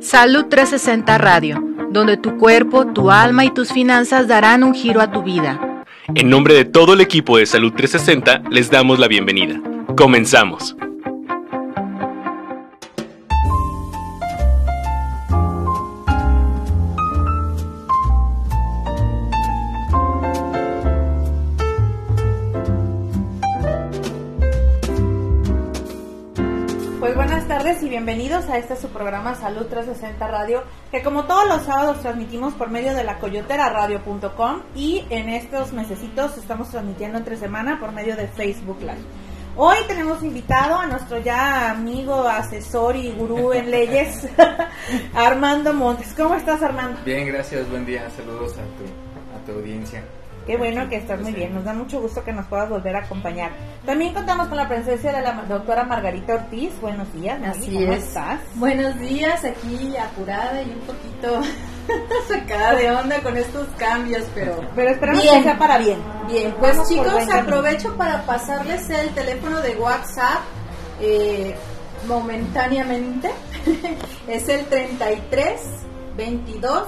Salud 360 Radio, donde tu cuerpo, tu alma y tus finanzas darán un giro a tu vida. En nombre de todo el equipo de Salud 360, les damos la bienvenida. Comenzamos. A este su programa Salud 360 Radio, que como todos los sábados transmitimos por medio de la coyoteraradio.com y en estos mesecitos estamos transmitiendo entre semana por medio de Facebook Live. Hoy tenemos invitado a nuestro ya amigo, asesor y gurú en leyes, Armando Montes. ¿Cómo estás, Armando? Bien, gracias, buen día, saludos a tu, a tu audiencia. Qué bueno que estás muy bien, nos da mucho gusto que nos puedas volver a acompañar. También contamos con la presencia de la doctora Margarita Ortiz. Buenos días, Así ¿cómo es. estás? Buenos días, aquí apurada y un poquito sacada de onda con estos cambios, pero Pero esperamos Bien. que sea para bien. bien. Pues Vamos chicos, aprovecho para pasarles el teléfono de WhatsApp eh, momentáneamente. es el 33 22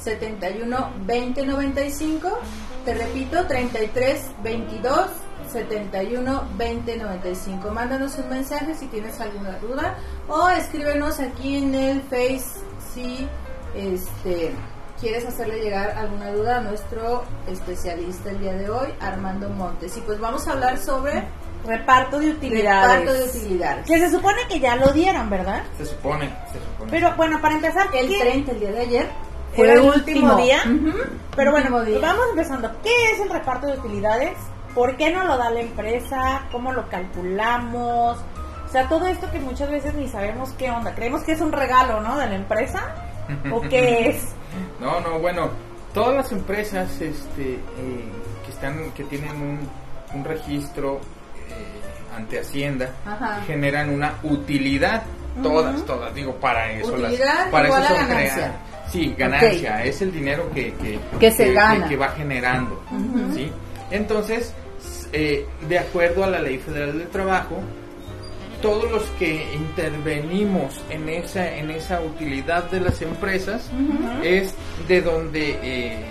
71 20 95. Te repito, 33 22 71 20 95. Mándanos un mensaje si tienes alguna duda o escríbenos aquí en el Face si este quieres hacerle llegar alguna duda a nuestro especialista el día de hoy, Armando Montes. Y pues vamos a hablar sobre Reparto de utilidades. reparto de utilidades. Que se supone que ya lo dieron, ¿verdad? Se supone, se supone. Pero bueno, para empezar, El ¿qué 30, el día de ayer, fue el último día? Pero bueno, día. vamos empezando. ¿Qué es el reparto de utilidades? ¿Por qué no lo da la empresa? ¿Cómo lo calculamos? O sea, todo esto que muchas veces ni sabemos qué onda. Creemos que es un regalo, ¿no? De la empresa. ¿O qué es? No, no, bueno, todas las empresas este, eh, que están, que tienen un, un registro eh, ante Hacienda Ajá. generan una utilidad. Todas, todas, digo, para eso las, Utilidad para igual eso a son ganancia. creadas. Sí, ganancia, es el dinero que, que, Que se gana. que va generando. ¿sí? Entonces, eh, de acuerdo a la Ley Federal del Trabajo, todos los que intervenimos en esa, en esa utilidad de las empresas es de donde eh,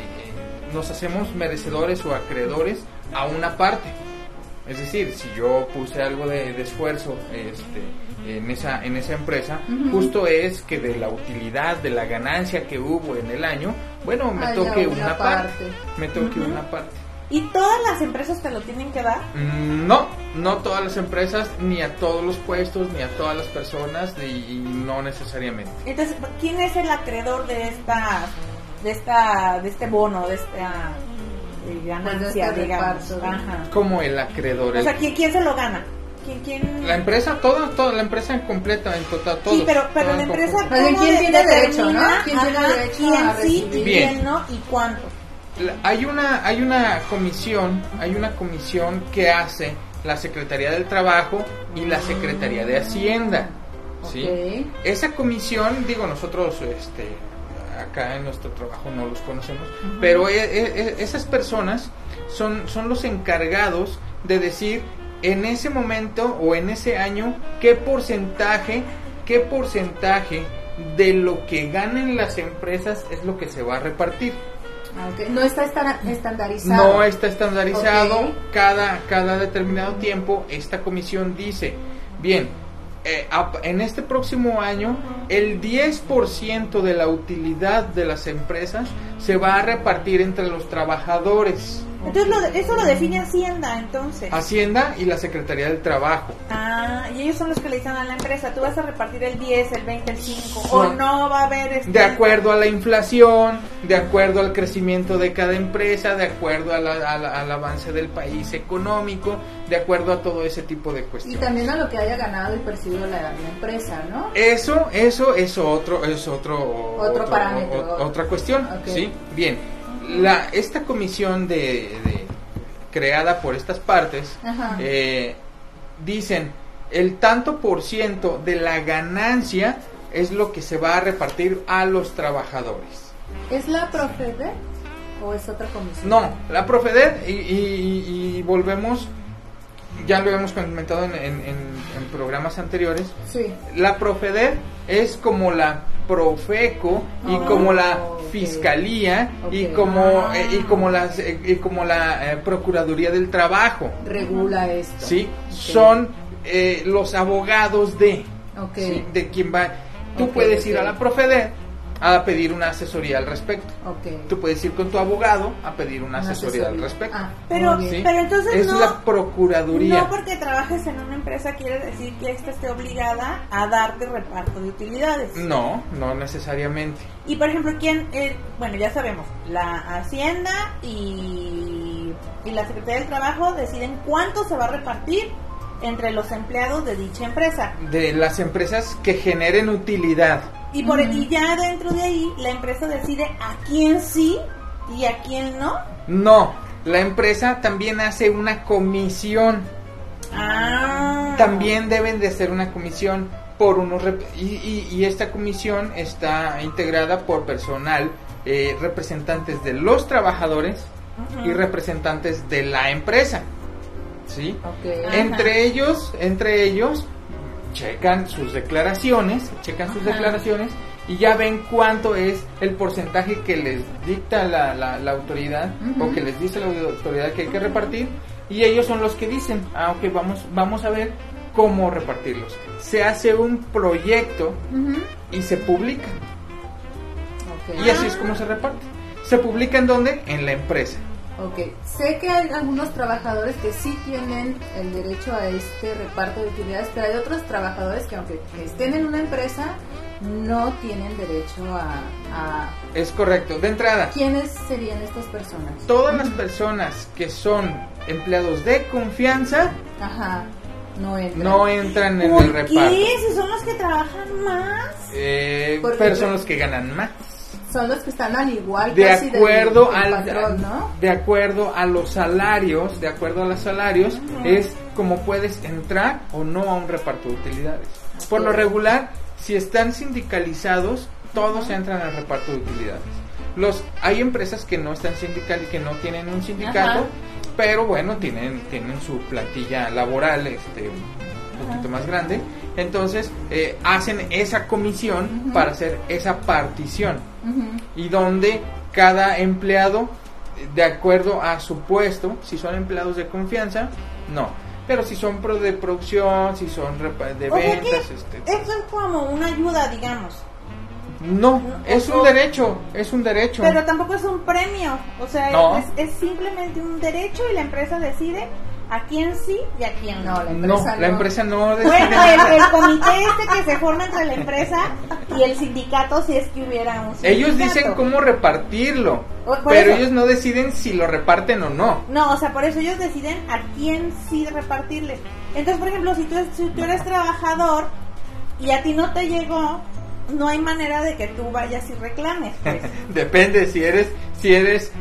nos hacemos merecedores o acreedores a una parte. Es decir, si yo puse algo de, de esfuerzo este, en, esa, en esa empresa, justo es que de la utilidad, de la ganancia que hubo en el año, bueno, me toque una una, parte. parte. Me toque una parte. ¿Y todas las empresas te lo tienen que dar? Mm, No, no todas las empresas, ni a todos los puestos, ni a todas las personas, y, y no necesariamente. Entonces, ¿quién es el acreedor de esta, de esta, de este bono, de esta eh, ganancia, este digamos? Ajá. Como el acreedor. O sea, ¿quién, quién se lo gana? ¿Quién, quién? la empresa, toda, toda, la empresa en completa, en total, todos. Sí, pero, pero la empresa, conjunto. Más bien, ¿cómo ¿quién tiene derecho, determina, no? ¿Quién tiene derecho quién a sí y quién no y cuánto? La- Hay una, hay una comisión, hay una comisión que hace la Secretaría del Trabajo y la Secretaría de Hacienda. ¿sí? Esa comisión, digo, nosotros este, acá en nuestro trabajo no los conocemos, pero e- e- e- esas personas son, son los encargados de decir en ese momento o en ese año qué porcentaje, qué porcentaje de lo que ganen las empresas es lo que se va a repartir. Ah. No está estandarizado. No está estandarizado. Cada, cada determinado tiempo esta comisión dice, bien, eh, en este próximo año el 10% de la utilidad de las empresas se va a repartir entre los trabajadores, Entonces, lo de- eso lo define Hacienda, entonces. Hacienda y la Secretaría del Trabajo. Ah, y ellos son los que le dicen a la empresa, tú vas a repartir el 10, el 20, el 5, o no va a haber este... De acuerdo a la inflación, de acuerdo al crecimiento de cada empresa, de acuerdo a la- a la- al avance del país económico, de acuerdo a todo ese tipo de Y cuestiones. también a lo que haya ganado y percibido la, la empresa, ¿no? Eso, eso es otro, es otro, Otro parámetro. o- otra cuestión, Ok. sí. Bien, la, esta comisión de, de- creada por estas partes eh, dicen el tanto por ciento de la ganancia es lo que se va a repartir a los trabajadores. ¿Es la Profede o es otra comisión? No, la Profeder y, y- y volvemos ya lo hemos comentado en, en- en- programas anteriores, Sí. la Profeder es como la Profeco y Oh, como la. Fiscalía y como Ah. eh, y como las eh, y como la eh, Procuraduría del Trabajo, Regula esto. ¿sí? Ok. Son eh, los abogados de de quien va. Tú puedes ir a la Profeder a pedir una asesoría al respecto. Ok. Tú puedes ir con tu abogado a pedir una, Una asesoría, al respecto. Ah, Pero, pero entonces es no, la Procuraduría. no porque trabajes en una empresa quiere decir que esta esté obligada a darte reparto de utilidades. No, no necesariamente. Y por ejemplo, ¿quién? eh, bueno, ya sabemos, la Hacienda y, y la Secretaría del Trabajo deciden cuánto se va a repartir entre los empleados de dicha empresa. De las empresas que generen utilidad. Y, por, y ya dentro de ahí, la empresa decide a quién sí y a quién no. No, la empresa también hace una comisión. Ah. También deben de hacer una comisión por unos rep- y, y- y esta comisión está integrada por personal eh, representantes de los trabajadores y representantes de la empresa. ¿Sí? Ok. Ajá. Entre ellos, entre ellos checan sus declaraciones, checan sus Ajá. declaraciones y ya ven cuánto es el porcentaje que les dicta la, la- la autoridad o que les dice la autoridad que hay que repartir y ellos son los que dicen, ah, ok, vamos, vamos a ver cómo repartirlos. Se hace un proyecto y se publica y así es como se reparte. ¿Se publica en dónde? En la empresa. Ok, sé que hay algunos trabajadores que sí tienen el derecho a este reparto de utilidades, pero hay otros trabajadores que aunque estén en una empresa, no tienen derecho a... a... Es correcto. De entrada, ¿Quiénes serían estas personas? todas las personas que son empleados de confianza Ajá, no entran. no entran en ¿Por el reparto. qué? Si son los que trabajan más. Eh, Porque- pero son los que ganan más. Son los que están al igual De casi acuerdo del al patrón, ¿no? de acuerdo a los salarios, de acuerdo a los salarios es como puedes entrar o no a un reparto de utilidades. Por lo regular, si están sindicalizados, todos entran al reparto de utilidades. Los hay empresas que no están sindical y que no tienen un sindicato, Ajá. pero bueno, tienen tienen su plantilla laboral este un poquito más grande, entonces eh, hacen esa comisión para hacer esa partición y donde cada empleado, de acuerdo a su puesto, si son empleados de confianza, no. Pero si son pro de producción, si son de O sea que ventas, este, Esto es como una ayuda, digamos. no, es un derecho, es un derecho. Pero tampoco es un premio. O sea, No. es, es simplemente un derecho y la empresa decide a quién sí y a quién no. La no, empresa la no. empresa no decide Bueno, nada. el, el comité este que se forma entre la empresa y el sindicato, si es que hubiera un sindicato. Ellos dicen cómo repartirlo, O- pero eso. ellos no deciden si lo reparten o no. No, o sea, por eso ellos deciden a quién sí repartirle. Entonces, por ejemplo, si tú, si tú eres trabajador y a ti no te llegó, no hay manera de que tú vayas y reclames. Pues. Depende si eres si eres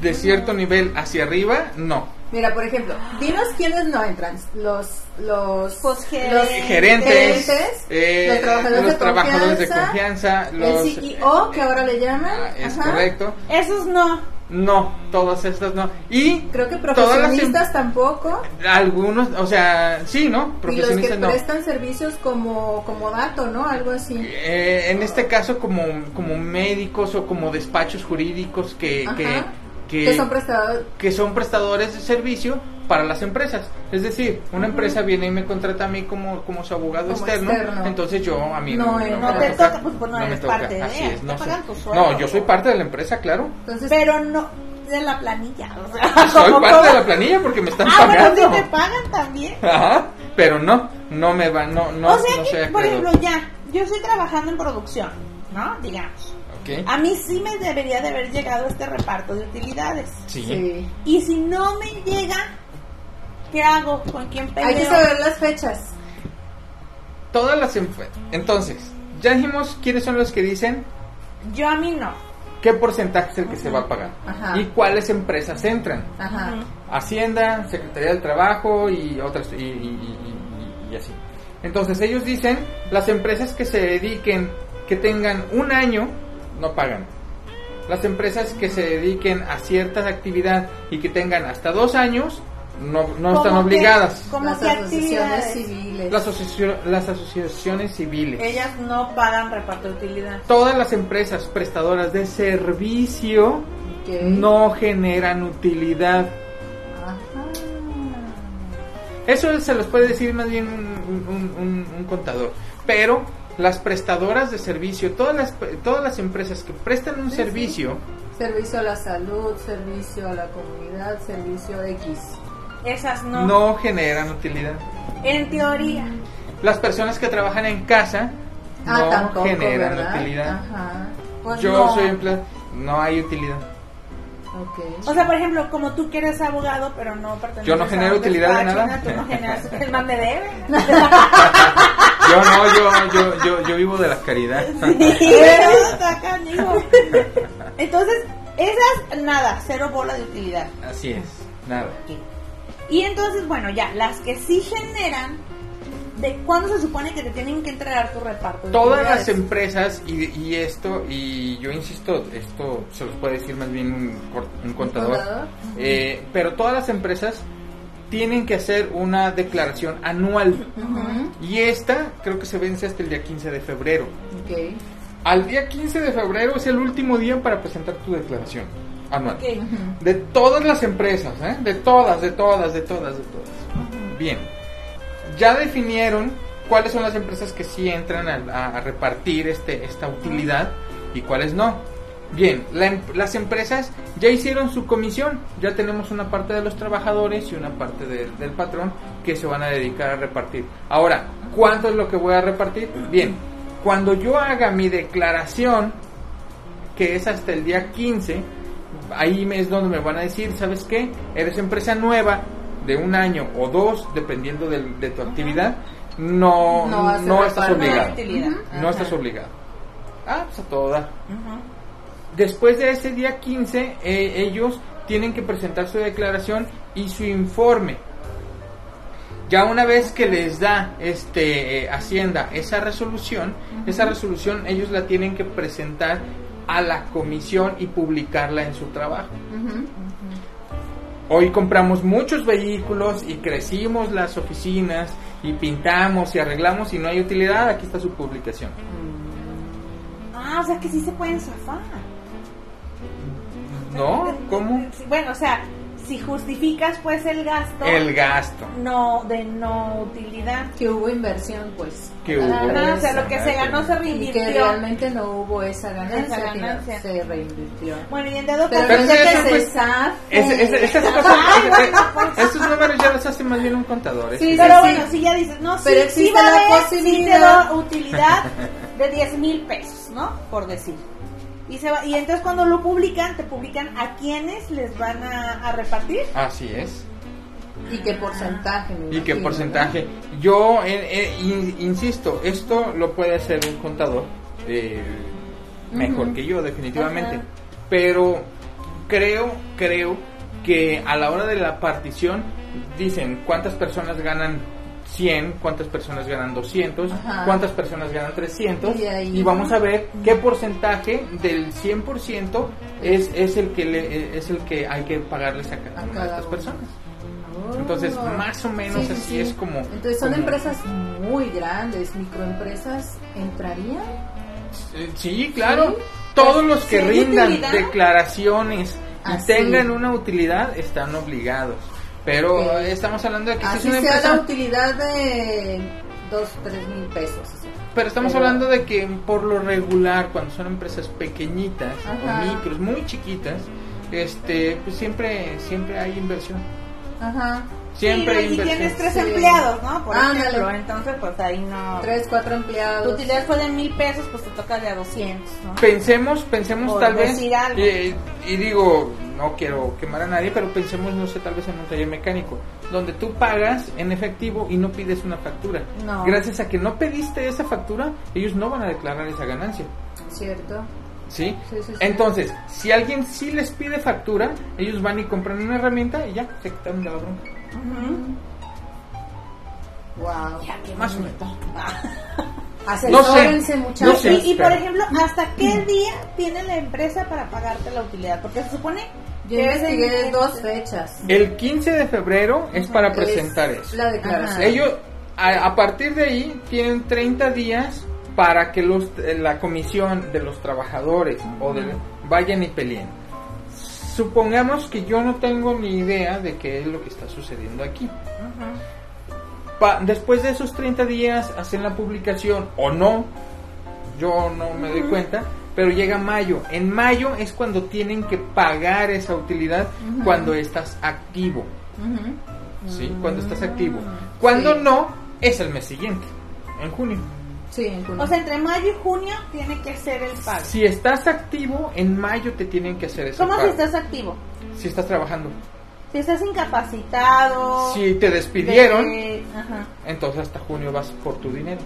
de cierto nivel hacia arriba, no. Mira, por ejemplo, dinos quiénes no entran. Los, los, Pues, los gerentes. Gerentes, eh, eh, los trabajadores, los de, trabajadores de confianza, los el CEO, que ahora le llaman. Ah, es Ajá. correcto. Esos no. No, todas estas no. Y Creo que todas las em- profesionistas tampoco. algunos, o sea, sí, ¿no? Y los que Profesionistas no. prestan servicios como, como dato, ¿no? Algo así. Eh, en este caso como, como médicos o como despachos jurídicos que, Ajá. que, que, Que son prestadores. que son prestadores de servicio para las empresas. Es decir, una empresa viene y me contrata a mí como, como su abogado Como externo, externo. entonces yo a mí No, no va a te tocar, toca, pues, pues, no eres parte de, Así es, te no, pagan soy- tu sueldo. no, yo soy parte de la empresa, claro. Entonces, Pero no de la planilla. O sea, Soy parte de la planilla porque me están Ah, bueno, pagando. sí te pagan también. Ajá, pero no, no me va, no, no, o sea no que, por ejemplo, ya, yo estoy trabajando en producción, ¿no? Digamos. A mí sí me debería de haber llegado este reparto de utilidades. sí. sí. Y si no me llega, ¿qué hago? ¿Con quién peleo? Hay que saber las fechas. Todas las entonces, ya dijimos quiénes son los que dicen Yo a mí no. qué porcentaje es el que se va a pagar Ajá. y cuáles empresas entran. Ajá. Hacienda, Secretaría del Trabajo y otras y, y- y- y- y así. Entonces ellos dicen las empresas que se dediquen, que tengan un año, no pagan. Las empresas que se dediquen a cierta actividad y que tengan hasta dos años, no, no ¿Cómo están obligadas. ¿Cómo Las asociaciones civiles. Las, las asociaciones civiles. Ellas no pagan reparto de utilidad. Todas las empresas prestadoras de servicio no generan utilidad. Ajá. Eso se los puede decir más bien un, un- un- un contador. Pero las prestadoras de servicio, todas las, todas las empresas que prestan un Sí, servicio, Servicio a la salud, servicio a la comunidad, servicio X. Esas no. no generan utilidad. En teoría. Las personas que trabajan en casa Ah, no tampoco, generan ¿verdad? utilidad. Ajá. Pues Yo no. soy empleado, no hay utilidad. Ok. O sea, por ejemplo, como tú que eres abogado, pero no perteneces Yo no genero utilidad de nada. Tú no generas, el man me debe. Yo no, yo, yo, yo, yo vivo de la caridad. Pero está canijo. Entonces, esas, nada, cero bola de utilidad. Así es, nada. Y entonces, bueno, ya, las que sí generan, ¿de cuándo se supone que te tienen que entregar tu reparto? Todas las empresas, y, y esto, y yo insisto, esto se los puede decir más bien un, un contador, contador? eh, pero todas las empresas tienen que hacer una declaración anual. Y esta creo que se vence hasta el día 15 de febrero. Ok. Al día 15 de febrero es el último día para presentar tu declaración anual. Ok. De todas las empresas, ¿eh? de todas, de todas, de todas, de todas. Bien, ya definieron cuáles son las empresas que sí entran a, a- a repartir este, esta utilidad y cuáles no. Bien, la em- las empresas ya hicieron su comisión, ya tenemos una parte de los trabajadores y una parte de- del patrón que se van a dedicar a repartir. Ahora, ¿cuánto es lo que voy a repartir? Bien, cuando yo haga mi declaración, que es hasta el día 15, ahí es donde me van a decir, ¿sabes qué? Eres empresa nueva de un año o dos, dependiendo de, tu actividad, no, No estás obligado. No estás obligado. Ah, pues a todo dar. Ujú. Después de ese día 15, eh, ellos tienen que presentar su declaración y su informe. Ya una vez que les da este eh, Hacienda esa resolución, esa resolución ellos la tienen que presentar a la comisión y publicarla en su trabajo. Hoy compramos muchos vehículos y crecimos las oficinas y pintamos y arreglamos y no hay utilidad, aquí está su publicación. Ah, o sea que sí se pueden zafar. ¿No? ¿Cómo? Sí, Bueno, o sea, si justificas pues el gasto El gasto. no de no utilidad. Que hubo inversión, pues. Que hubo. Ajá, o sea, lo que se ganó se Y que reinvirtió. realmente no hubo esa ganancia, Esa que ganancia. se reinvirtió. Bueno, y en dado Pero, caso eso, que pues, se zafe. Ese- ese- esas cosas, ese- estos números ya los hace más bien un contador. Sí, Pero sí, bueno, sí. si ya dices, no, sí, Pero sí existe va la haber, sí te posibilidad. da utilidad de 10 mil pesos, ¿no? Por decir. Y, se va, y entonces cuando lo publican, te publican a quiénes les van a, a repartir. Así es. ¿Y qué porcentaje? me ¿Y qué porcentaje? Yo eh, eh, in- insisto, esto lo puede hacer un contador eh, mejor que yo, definitivamente. Pero creo, creo que a la hora de la partición dicen cuántas personas ganan 100, cuántas personas ganan 200, Ajá. cuántas personas ganan 300 Y ahí- y vamos a ver qué porcentaje del 100% es, es el que le- es el que hay que pagarles a cada A una de estas uno. personas. Oh. Entonces, más o menos Sí, sí, así sí. es como... Entonces, son como- empresas muy grandes, microempresas, ¿entrarían? Sí, claro. Sí. Todos los que ¿Sí hay rindan utilidad? declaraciones y Ah, tengan una utilidad están obligados. Pero eh, estamos hablando de que si es una sea empresa... la utilidad de 2, 3 mil pesos. o sea. Pero estamos Pero- hablando de que por lo regular, cuando son empresas pequeñitas Ajá. o micros, muy chiquitas, este, pues siempre, siempre hay inversión. Ajá. Siempre Sí, y tienes tres Sí. empleados, ¿no? Por ejemplo, entonces pues ahí no... 3, 4 Tu empleados. utilidad fue de mil pesos, pues te toca de a 200, ¿no? Pensemos, pensemos Por tal vez, algo. eh, y digo, no quiero quemar a nadie, pero pensemos, no sé, tal vez en un taller mecánico, donde tú pagas en efectivo y no pides una factura. No. Gracias a que no pediste esa factura, ellos no van a declarar esa ganancia. ¿Cierto? ¿Sí? Sí, sí, sí. Entonces, si alguien sí les pide factura, ellos van y compran una herramienta y ya, se quitan de la bronca. Wow. Más o menos. Asesórense, No muchachos. sé. y, y, por ejemplo, ¿hasta qué día tiene la empresa para pagarte la utilidad? Porque se supone Yo ¿Qué es investigué el- dos fechas. El 15 de febrero es para Es presentar eso. La declaración. Ellos, a, a partir de ahí, tienen 30 días para que los, eh, la comisión de los trabajadores o de, vayan y peleen. Supongamos que yo no tengo ni idea de qué es lo que está sucediendo aquí. Pa- después de esos 30 días hacen la publicación o no, yo no me doy cuenta, pero llega mayo. En mayo es cuando tienen que pagar esa utilidad cuando estás activo. ¿Sí? Cuando estás activo. Cuando Sí. no, es el mes siguiente, en junio. Sí, en junio. O sea, entre mayo y junio tiene que ser el pago. Si estás activo, en mayo te tienen que hacer ese ¿Cómo si pago. estás activo? Si estás trabajando. Si estás incapacitado. Si te despidieron, de- Ajá. entonces hasta junio vas por tu dinero.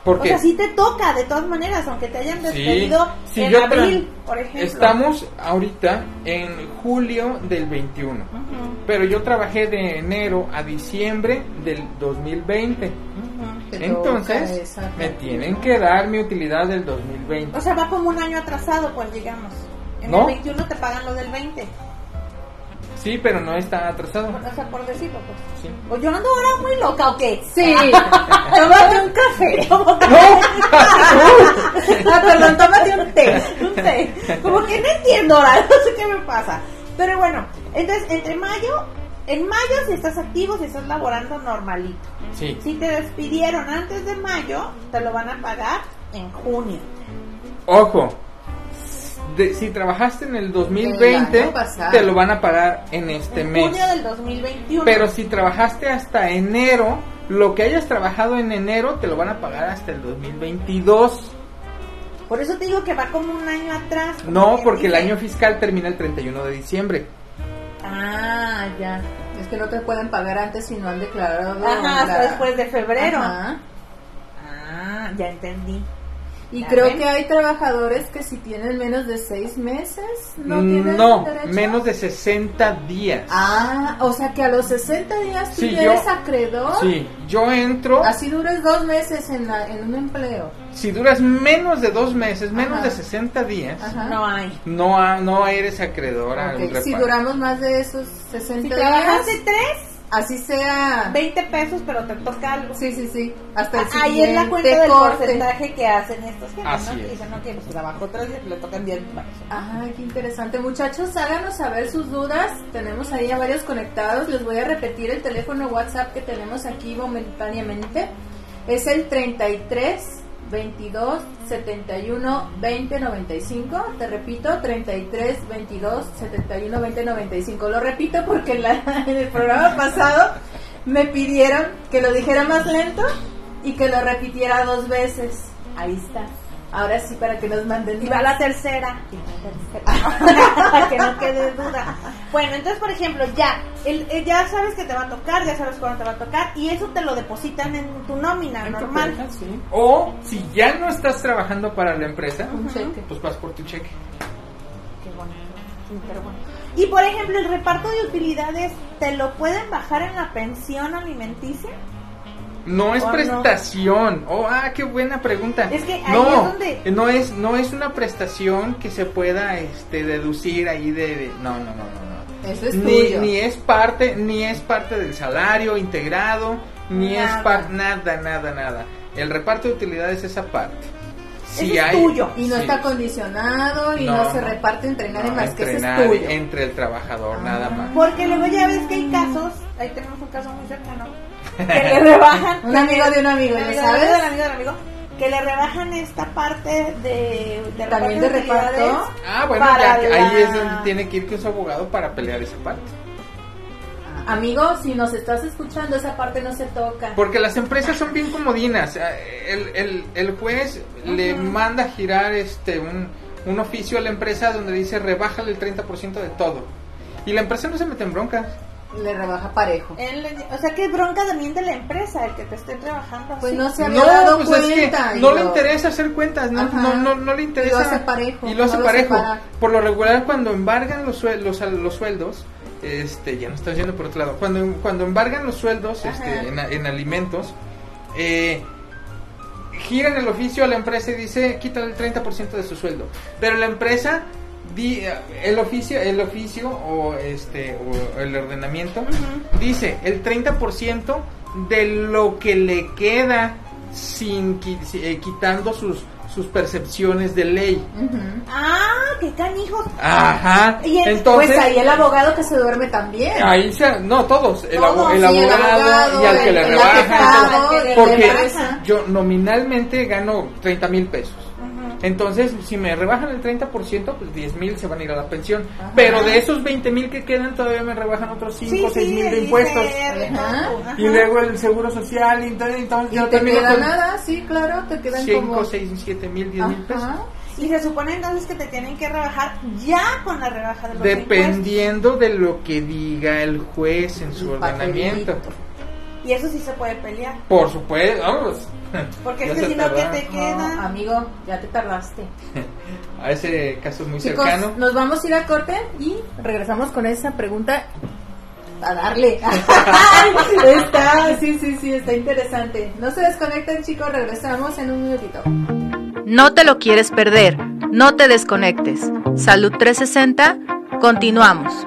Ah. ¿Por O sea, sí te toca de todas maneras, aunque te hayan Sí, despedido si en abril, por ejemplo. Estamos ahorita en julio del 21. Ujú, Pero yo trabajé de enero a diciembre del 2020. ujú. Te toca Entonces, me tienen que dar mi utilidad del 2020. O sea, va como un año atrasado, pues digamos. En ¿No? el 21 te pagan lo del 20. Sí, pero no está atrasado. O sea, por decirlo, pues. Sí. ¿O yo ando ahora muy loca o qué? Sí. Tómate un café. ah, perdón, tómate un té. Un té. Como que no entiendo ahora, no sé qué me pasa. Pero bueno, entonces, entre mayo, en mayo si estás activo, si estás laborando normalito. Sí. Si te despidieron antes de mayo, te lo van a pagar en junio. Ojo. De- si trabajaste en el 2020, El año pasado. te lo van a pagar en este en mes. junio del 2021. Pero si trabajaste hasta enero, lo que hayas trabajado en enero te lo van a pagar hasta el 2022. Por eso te digo que va como un año atrás. No, porque el año fiscal termina el 31 de diciembre. Ah, ya. Es que no te pueden pagar antes si no han declarado. Ajá, hasta la- después de febrero. Ajá. Ah, ya entendí. Y creo ven. que hay trabajadores que si tienen menos de seis meses no tienen No, derecho. menos de 60 días. Ah, o sea que a los 60 días tú Sí, ya yo- eres acreedor. Sí, yo entro, Así dures dos meses en, la- en un empleo. si duras menos de dos meses, menos Ajá. de 60 días, Ajá. No hay. no, no eres acreedor al Ok, reparto. Si duramos más de esos 60 Si días, trabajaste tres, así sea. 20 pesos, pero te toca algo. Sí, sí, sí. Hasta el Ah, Ahí es la cuenta del corte. porcentaje que hacen estos que Así ¿no? es. Dicen, no, que pues, trabajó tres días, le tocan 10 pesos. Ay, qué interesante. Muchachos, háganos saber sus dudas. Tenemos ahí a varios conectados. Les voy a repetir el teléfono WhatsApp que tenemos aquí momentáneamente. Es el 33 22 71 20 95. Te repito, 33 22 71 20 95. Lo repito porque en, la- en el programa pasado me pidieron que lo dijera más lento y que lo repitiera dos veces. Ahí está. Ahora sí, para que nos manden Y va la tercera. Y la tercera. Para que no quede duda. Bueno, entonces, por ejemplo, ya, el, el- ya sabes que te va a tocar, ya sabes cuándo te va a tocar, y eso te lo depositan en tu nómina En tu normal. cuenta, sí. O si ya no estás trabajando para la empresa, Un cheque. pues vas por tu cheque. Qué. Sí, pero bueno. Y por ejemplo, el reparto de utilidades, ¿te lo pueden bajar en la pensión alimenticia? No es prestación. Oh, ah, qué buena pregunta. Es que ahí no, es donde- no es no es una prestación que se pueda este deducir ahí de, de- no, no, no, no, no. Eso es Ni, tuyo. ni es parte ni es parte del salario integrado, ni Nada. es parte nada, nada, nada. El reparto de utilidades es aparte. Ese es tuyo. Y no sí. está condicionado y no, No, se reparte entre nadie No, más que entre ese es tuyo. entre el trabajador, Ah. nada más. Porque luego ya ves que hay casos, ahí tenemos un caso muy cercano, que le rebajan. Un amigo de un amigo, Un ¿ya amigo sabes? del amigo del amigo, que le rebajan esta parte de, de También de reparto. Ah, bueno, para ya, la- ahí es donde tiene que ir con su abogado para pelear esa parte. Amigo, si nos estás escuchando, esa parte no se toca. Porque las empresas son bien comodinas. Eh, El, el, el juez le manda a girar este un, un oficio a la empresa donde dice rebájale el 30% de todo. Y la empresa no se mete en broncas. Le rebaja parejo. Él le- o sea que bronca también de la empresa el que te esté trabajando así. Pues no se había No, dado pues cuenta. es que no le interesa hacer cuentas, no, no, no, no le interesa. Y lo hace parejo, Y lo hace lo parejo. Por lo regular, cuando embargan los, suel- los, los sueldos, este, ya no estoy yendo por otro lado, cuando, cuando embargan los sueldos este, en, en alimentos, eh, giran el oficio a la empresa y dice, quítale el 30% de su sueldo. Pero la empresa di- el oficio, el oficio o este o el ordenamiento dice el 30% de lo que le queda sin eh, quitando sus sus percepciones de ley. Ah, qué canijos. Ajá. Y en- Entonces pues ahí el abogado que se duerme también. Ahí se, no todos, el, Todos, abo- el sí, el abogado, abogado, y al que el- le el rebajan, afectado, todo. el que porque le rebaja. yo nominalmente gano 30 mil pesos. Entonces, si me rebajan el 30%, pues 10 mil se van a ir a la pensión. Pero de esos 20 mil que quedan, todavía me rebajan otros 5 o 6 mil de impuestos. Ajá. ajá. Y luego el seguro social, y entonces, entonces Y yo te queda con nada, sí, claro, te quedan 5, como... 6, 7 mil, 10 mil pesos. Ajá. Y se supone entonces que te tienen que rebajar ya con la rebaja de los Dependiendo de lo que diga el juez en su ordenamiento. papelito. impuestos. Y eso sí se puede pelear. Por supuesto, vamos. Porque es que si no, que tardaron. te queda? No, amigo, ya te tardaste. A ese caso muy Chicos, cercano. nos vamos a ir a corte y regresamos con esa pregunta a darle. está, sí, sí, sí, está interesante. No se desconecten, chicos, regresamos en un minutito. No te lo quieres perder, no te desconectes. Salud 360, continuamos.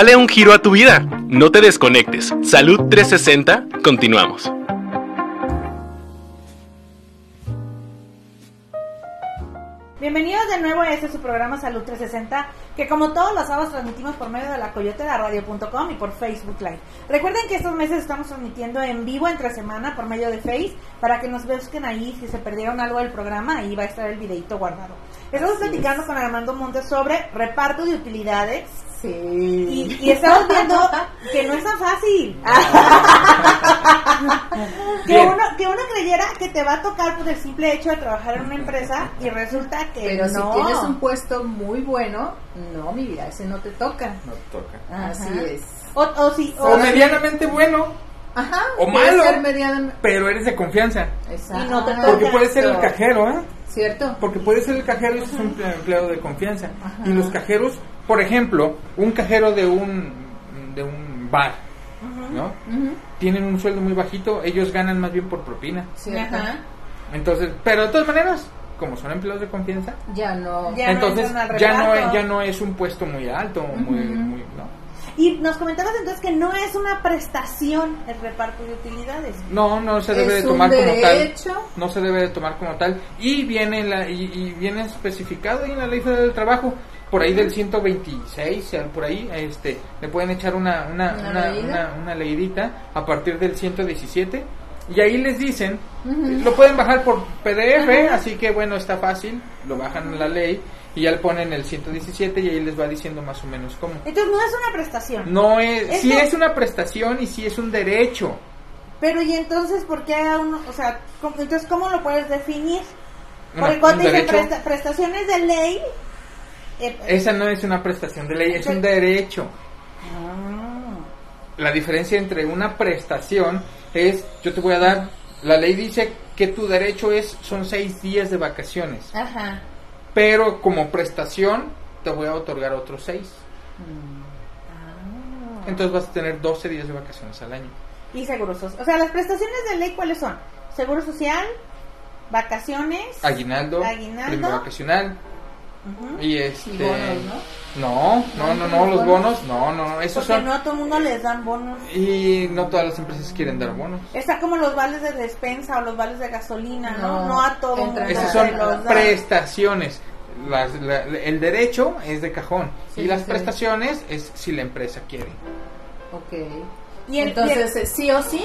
Dale un giro a tu vida. No te desconectes. Salud 360. Continuamos. Bienvenidos de nuevo a este su programa Salud 360, que como todos los sábados transmitimos por medio de la coyoteraradio.com y por Facebook Live. Recuerden que estos meses estamos transmitiendo en vivo entre semana por medio de Face, para que nos busquen ahí si se perdieron algo del programa, ahí va a estar el videito guardado. Estamos platicando con Armando Montes sobre reparto de utilidades Sí. y, y estamos viendo que no es tan fácil. que, uno, que uno creyera que te va a tocar por el simple hecho de trabajar en una empresa y resulta que Pero no. si tienes un puesto muy bueno, no, mi vida, ese no te toca. No toca. Así Ajá. es. O, o si, O o- medianamente bueno, Ajá. O malo. pero eres de confianza. Exacto. Y no te Porque toca. puede ser el cajero, ¿eh? ¿Cierto? Porque puede ser el cajero y es un empleado de confianza. Y los cajeros, por ejemplo, un cajero de un, de un bar, ¿no? Tienen un sueldo muy bajito, ellos ganan más bien por propina. Entonces, pero de todas maneras, como son empleados de confianza, Ya no. Ya entonces ya no, ya no es un puesto muy alto, muy, muy, ¿no? Y nos comentabas entonces que no es una prestación el reparto de utilidades. No, no se debe de tomar como tal. No se debe de tomar como tal. Y viene en la, y, y viene especificado ahí en la Ley Federal del Trabajo. Por ahí del 126, o sea, por ahí, este, le pueden echar una, una, Una una, leída. una, una leidita a partir del 117. Y ahí les dicen, lo pueden bajar por PDF, así que bueno, está fácil, lo bajan en la ley y ya le ponen el 117 y ahí les va diciendo más o menos cómo. Entonces no es una prestación. No es, sí es una prestación y sí es un derecho. Pero y entonces, ¿por qué a uno, o sea, ¿cómo- entonces cómo lo puedes definir? Una- Porque cuando dicen presta- prestaciones de ley, eh, Esa no es una prestación de ley, es un derecho. ah, La diferencia entre una prestación es, yo te voy a dar, la ley dice que tu derecho es, son seis días de vacaciones, ajá. Pero como prestación te voy a otorgar otros seis. Entonces vas a tener 12 días de vacaciones al año. Y seguros sociales. O sea, las prestaciones de ley, ¿cuáles son? Seguro social, vacaciones. Aguinaldo, Aguinaldo. prima Ujú. y este... Y bonos, ¿no? No, no, no, no, los bonos, no, no, no, esos Porque son... no a todo el mundo les dan bonos. Y no todas las empresas quieren dar bonos. Está como los vales de despensa o los vales de gasolina, ¿no? No, No, a todo el mundo Esas son prestaciones. Las- la- el derecho es de cajón Sí, y las sí. prestaciones es si la empresa quiere. Ok. Y el- Entonces, eh, sí o sí,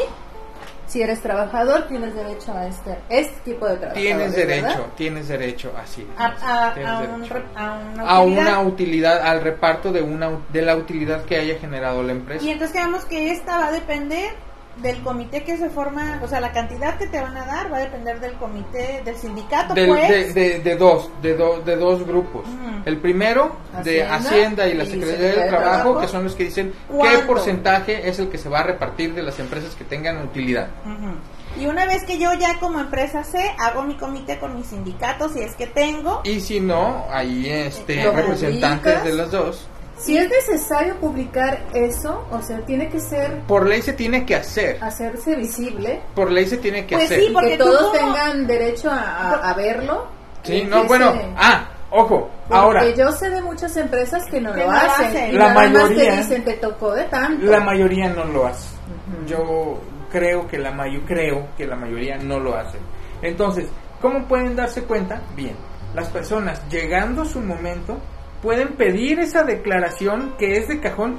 si eres trabajador, tienes derecho a este, este tipo de trabajo. Tienes derecho, tienes derecho, así. a, a- a un derecho. a una a utilidad. una utilidad, al reparto de una de la utilidad que haya generado la empresa. Y entonces quedamos que esta va a depender del comité que se forma, o sea, la cantidad que te van a dar va a depender del comité, del sindicato, Del- pues. de, de- de dos, de, do- de dos grupos. El primero de Hacienda y la y Secretaría Secretaría del Trabajo, Trabajo. que son los que dicen qué porcentaje es el que se va a repartir de las empresas que tengan utilidad. Y una vez que yo ya como empresa sé, hago mi comité con mis sindicatos, si es que tengo. Y si no, ahí este representantes de los dos. Si es necesario publicar eso, o sea, tiene que ser, Por ley se tiene que hacer. hacerse visible. Por ley se tiene que Pues hacer. sí, porque que todos como- tengan derecho a, a- a verlo. Sí, no, bueno, se- ah, ojo, Porque ahora, yo sé de muchas empresas que no Que lo no lo hacen. hacen. Y La nada más mayoría- te dicen, te tocó de tanto. la mayoría no lo hace. Yo creo que la mayo creo que la mayoría no lo hace. Entonces, ¿cómo pueden darse cuenta? Bien, las personas llegando a su momento pueden pedir esa declaración que es de cajón.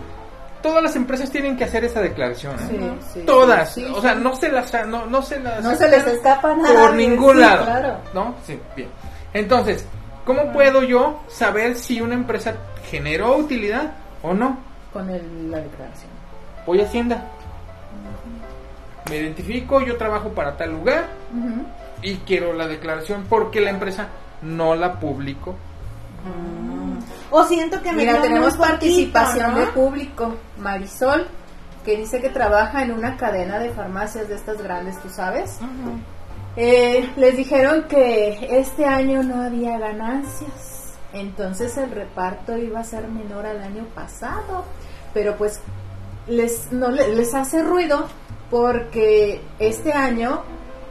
Todas las empresas tienen que hacer esa declaración. ¿eh? Sí, sí, Todas, sí, sí, o sea, no se las no, no se las No se les escapa nada. por ningún Sí, lado. claro. ¿No? Sí, bien. Entonces, ¿cómo puedo yo saber si una empresa generó utilidad o no? Con el- la declaración. Voy a Hacienda. Me identifico, yo trabajo para tal lugar y quiero la declaración porque la empresa no la publicó. O siento que me Mira, tenemos participación poquito, de público. Marisol, que dice que trabaja en una cadena de farmacias de estas grandes, ¿tú sabes? Eh, les dijeron que este año no había ganancias, entonces el reparto iba a ser menor al año pasado, pero pues les, no, le- les hace ruido porque este año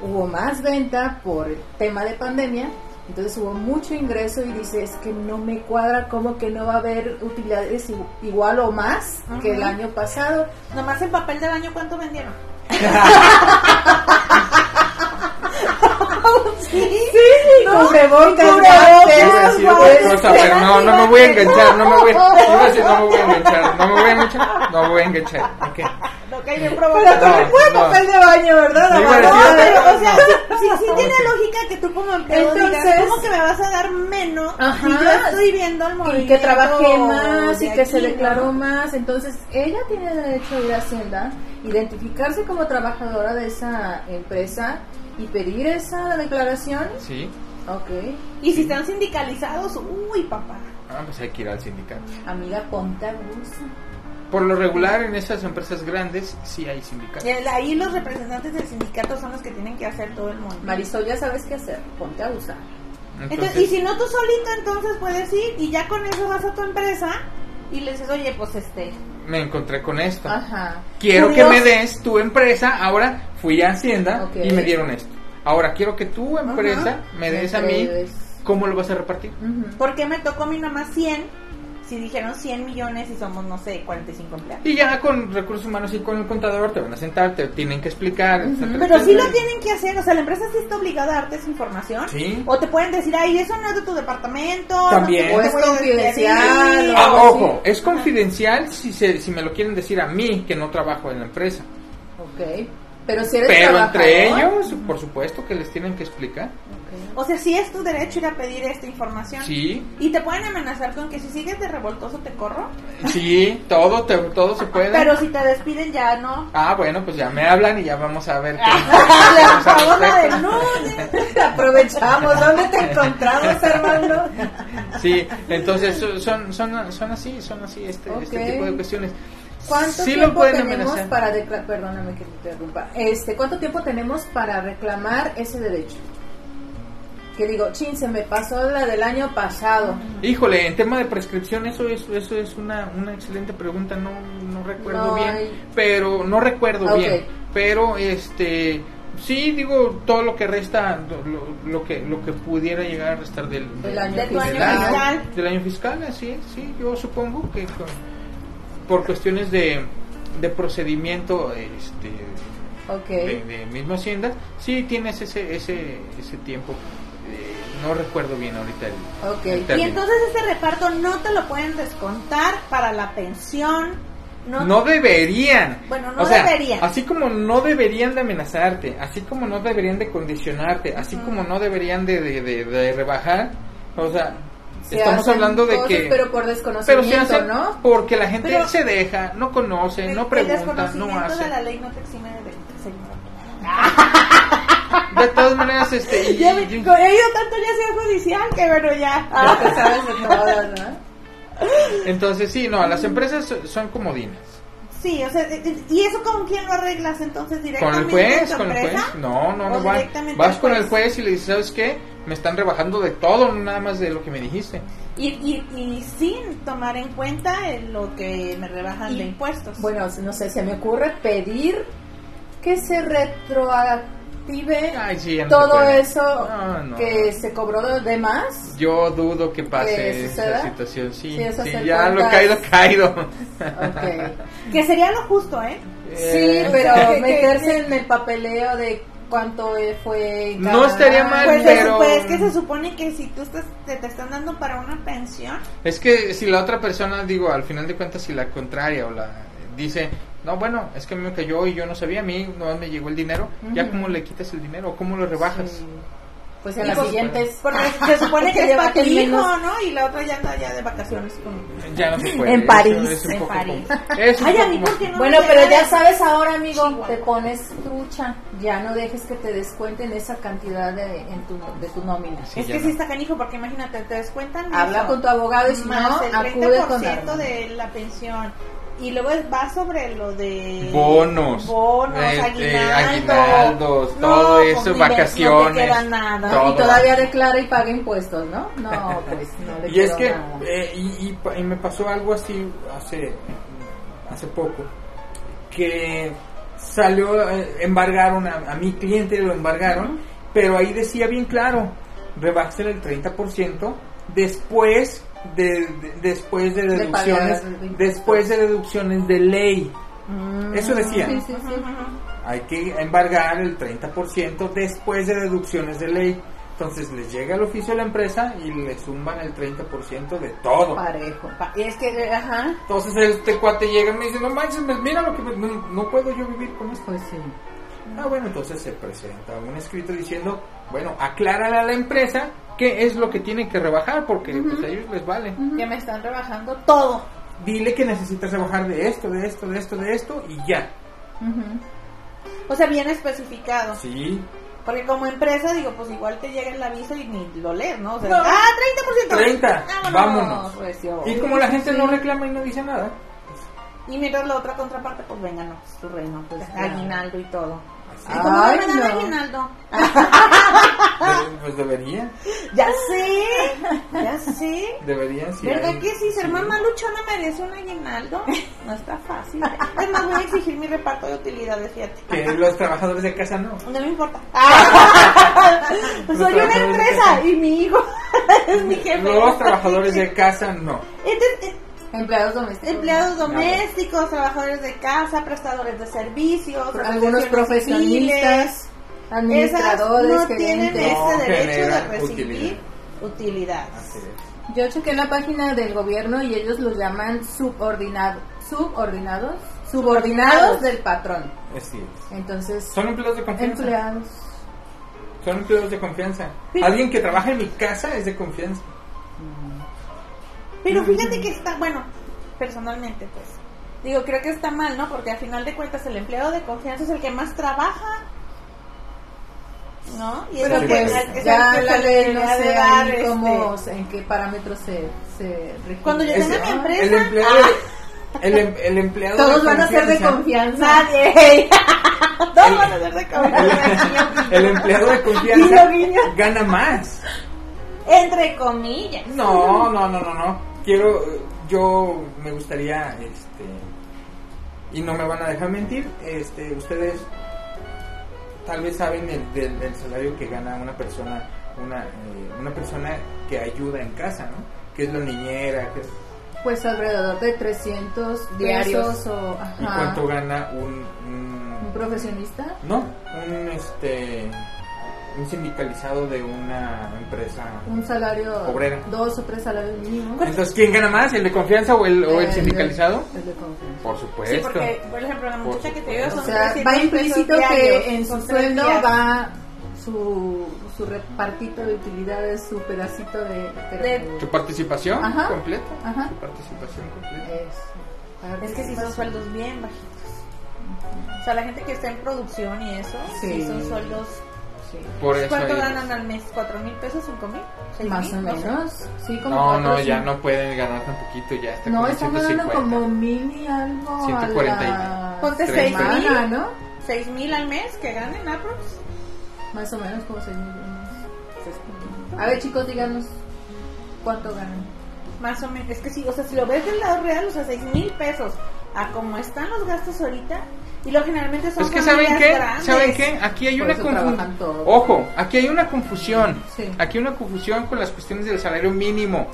hubo más venta por el tema de pandemia Entonces hubo mucho ingreso y dice, es que no me cuadra como que no va a haber utilidades igu- igual o más que el año pasado. Nomás el papel del año, ¿cuánto vendieron? sí, ¿no? Cubrebocas, Cubrebocas, pero no, no me voy a enganchar, no me voy, no me voy a enganchar, no me voy a enganchar, no me voy a enganchar, ok. No caí bien Pero también fue no. papel de baño, ¿verdad? No No, pero, o sea, sí, sí, sí Ok. tiene lógica que tú como empleado digas, Entonces- ¿cómo que me vas a dar menos Ajá. si yo estoy viendo el y movimiento que trabajé más y que se aquí, declaró ¿no? más. Entonces, ella tiene derecho a ir a Hacienda, identificarse como trabajadora de esa empresa y pedir esa declaración. Sí, Ok. Y si están sindicalizados, uy, papá. ah, pues hay que ir al sindicato. Amiga, ponte a gusto. Por lo regular en esas empresas grandes sí hay sindicatos. Y Ahí los representantes del sindicato son los que tienen que hacer todo el mundo. Marisol, ya sabes qué hacer. Ponte a usar. Entonces, y si no tú solito, entonces puedes ir y ya con eso vas a tu empresa y le dices, oye, pues este, me encontré con esto. Ajá. Quiero Curioso. que me des tu empresa, ahora fui a Hacienda y me dieron esto. Ahora quiero que tu empresa me des a mí. ¿cómo lo vas a repartir? Ujú. ¿por qué me tocó a mí nomás 100? Si dijeron 100 millones y somos, no sé, 45 empleados. Y ya con recursos humanos y con el contador te van a sentar, te tienen que explicar. etcétera, Pero sí etcétera. lo tienen que hacer, o sea, la empresa sí está obligada a darte esa información. Sí. O te pueden decir, ay, eso no es de tu departamento. También. no O es confidencial, despedir". o- Ah, ojo, es confidencial si, se, si me lo quieren decir a mí que no trabajo en la empresa. Ok. Pero si eres Pero entre trabajador- ellos, por supuesto que les tienen que explicar. Ok. O sea, sí es tu derecho ir a pedir esta información. Sí, Y te pueden amenazar con que si sigues de revoltoso te corro. sí, todo, te- todo se puede. Pero si te despiden ya no. Ah, bueno, pues ya me hablan y ya vamos a ver. Le qué pagó la denuncia. Aprovechamos. ¿Dónde te encontramos, Armando? Sí, entonces so- son, son, son así, son así este, este tipo de cuestiones. ¿Cuánto Sí tiempo tenemos amenazar. para? Perdóname que te interrumpa. Este, ¿Cuánto tiempo tenemos para reclamar ese derecho? Que digo, chin, se me pasó la del año pasado. Híjole, en tema de prescripción eso es, eso es una, una excelente pregunta, no, no recuerdo No bien, hay- pero no recuerdo bien, pero este sí digo todo lo que resta, lo, lo que lo que pudiera llegar a restar del, Del año fiscal. del año fiscal, así es, sí, yo supongo que con- por cuestiones de, de procedimiento este Ok. de, de misma hacienda, sí tienes ese ese ese tiempo. No recuerdo bien ahorita el, Ok. el Y término. entonces ese reparto no te lo pueden descontar para la pensión. No, No deberían. Bueno, no O sea, deberían. Así como no deberían de amenazarte, así como no deberían de condicionarte, así como no deberían de, de, de- de rebajar, o sea, Se estamos hablando de que... Pero por pero desconocimiento, hacen ¿no? porque la gente Pero- se deja, no conoce, el, no el pregunta, no desconocimiento hace. de la ley no te exime de señor. De todas maneras, este... y- Ya me- y- he ido tanto ya sea judicial que bueno ya. Ya te sabes de todas, ¿no? entonces, sí, no, las empresas son- comodinas. Sí, o sea, ¿y eso con quién lo arreglas entonces ¿Con directamente el juez? ¿Con el juez? No, no, ¿O no vas. Vas con el juez y le dices, ¿sabes qué? Me están rebajando de todo, nada más de lo que me dijiste. Y, y, y sin tomar en cuenta lo que me rebajan de impuestos. Bueno, no sé, se me ocurre pedir que se retroactive Ay, sí, no todo eso No, no. que se cobró de más. Yo dudo que ¿Que pase esa situación. Sí, Sí, sí, ya lo caído, caído. Ok. que sería lo justo, ¿eh? Sí, Eh, pero que- que- meterse en el papeleo de cuánto eh, fue. No cada estaría año. mal, Pues, pero- pues es que se supone que si tú estás, te, te están dando para una pensión, Es que si la otra persona, digo, al final de cuentas, si la contraria o la dice, no, bueno, es que a mí me cayó y yo no sabía, a mí no me llegó el dinero, ya cómo le quitas el dinero, o cómo lo rebajas. Sí. Pues en las pues, siguientes. porque se supone que es lleva para tu que hijo. ¿no? Y la otra ya anda ya de vacaciones con... Ya no se puede. En París, es en París. como- Ay, a poco mí, más- ¿por qué no Bueno, pero ya sabes ahora, amigo, Chihuahua. te pones trucha. Ya no dejes que te descuenten esa cantidad de, en tu, de tu nómina. Sí, es que no. sí está canijo, porque imagínate, te descuentan Habla eso, con tu abogado y si no, el acude con 30% Armando. de la pensión. Y luego va sobre lo de... Bonos, Bonos, eh, eh, aguinaldo. aguinaldos, No, todo eso, vacaciones. No te queda nada. todo. Y todavía declara y paga impuestos, ¿no? No, pues no le Y es que, nada. eh, y, y pa- y me pasó algo así hace, hace poco, que salió, eh, embargaron a, a mi cliente, lo embargaron, pero ahí decía bien claro, rebájasela el 30% después de, de- después de deducciones el 20%. después de deducciones de ley. Eso decía. Sí, sí, sí. Hay que embargar el 30% después de deducciones de ley. Entonces les llega el oficio a la empresa y le suman el 30% de todo. Parejo. Pa- Y es que, ajá. Entonces este cuate llega y me dice, no manches, mira lo que me- no, no puedo yo vivir con esto. Pues sí. Ah, bueno, entonces se presenta un escrito diciendo, bueno, aclárale a la empresa qué es lo que tienen que rebajar porque pues a ellos les vale. Que me están rebajando todo. Dile que necesitas rebajar de esto, de esto, de esto, de esto y ya. O sea, bien especificado. Sí. Porque como empresa, digo, pues igual te llega el aviso y ni lo lees, ¿no? O sea, No. ¡ah, 30%! 30, vámonos. recio. Y como la gente no reclama y no dice nada, Y mientras la otra contraparte, pues venga, no, pues, tu reino, pues aguinaldo y todo. Ay, ¿Cómo Ay, no aguinaldo? eh, pues debería, Ya sé, ya sé. deberían sí. ¿Verdad hay- que sí? Ser sí. mamá luchona merece un aguinaldo. No está fácil. Es más, voy a exigir mi reparto de utilidades, fíjate. Que los trabajadores de casa no. No me importa. Soy una empresa y mi hijo es mi jefe. Los trabajadores de casa no. Este- eh, Empleados domésticos. empleados domésticos, trabajadores de casa, prestadores de servicios, Algunos profesionistas, civiles. administradores, Esas no tienen gerentes. No este derecho de recibir utilidad. Yo chequé la página del gobierno y ellos los llaman subordinados, subordinados, subordinados del patrón. Así es. Entonces, Son empleados de confianza. empleados. Son empleados de confianza. Alguien que trabaja en mi casa es de confianza. Pero fíjate que está, bueno, personalmente pues, digo, creo que está mal, ¿no? Porque al final de cuentas el empleado de confianza es el que más trabaja, ¿no? Y es Pero el que, pues es el ya que la le ley no sé dar, ahí este, cómo, en qué parámetros se, se. Cuando yo tenga mi empresa, El empleado, ah, el, em- el empleado Todos van a ser de confianza- nadie. Todos van a ser de confianza. El empleado de confianza Guiño, guiño. gana más. Entre comillas. No, no, no, no, no. Quiero, yo me gustaría, este, y no me van a dejar mentir, este, ustedes tal vez saben del, del- del salario que gana una persona, una, eh, una persona que ayuda en casa, ¿no? Que es la niñera, que, Pues alrededor de 300 Diarios. o y ajá, cuánto gana un, un un- profesionista. no, un, este, un sindicalizado de una empresa. Un salario, Obrera. dos o tres salarios mínimos. Entonces, ¿quién gana más? ¿El de confianza o el, o el Eh, sindicalizado? el de confianza. Por Sí, supuesto. porque, por ejemplo, la muchacha que te dio son O sea, 300 va implícito que en su sueldo va su, su repartito de utilidades, su pedacito de... De- ¿Tu participación Ajá. completa? Ajá. Tu participación completa. Eso. Es que si son sueldos bien bajitos. O sea, la gente que está en producción y eso, Sí. sí, son sueldos. Sí. Por eso ¿Cuánto ganan al mes? ¿Cuatro mil pesos? ¿Cinco mil? ¿Seis Más mil? o No sé. menos. Sí, como No, no, ya no pueden ganar tan poquito, ya está No, están ganando 150. como mil y algo 140 y- a la Ponte seis mil. ¿no? ¿Seis mil al mes que ganen aprox? Más o menos como seis mil. A ver, chicos, díganos cuánto ganan. Más o menos. Es que sí, o sea, si lo ves del lado real, o sea, seis mil pesos a como están los gastos ahorita. Y lo generalmente son Es que ¿saben qué? grandes. ¿Saben qué? Aquí hay Por una confusión. Ojo, aquí hay una confusión. Sí. Aquí hay una confusión con las cuestiones del salario mínimo.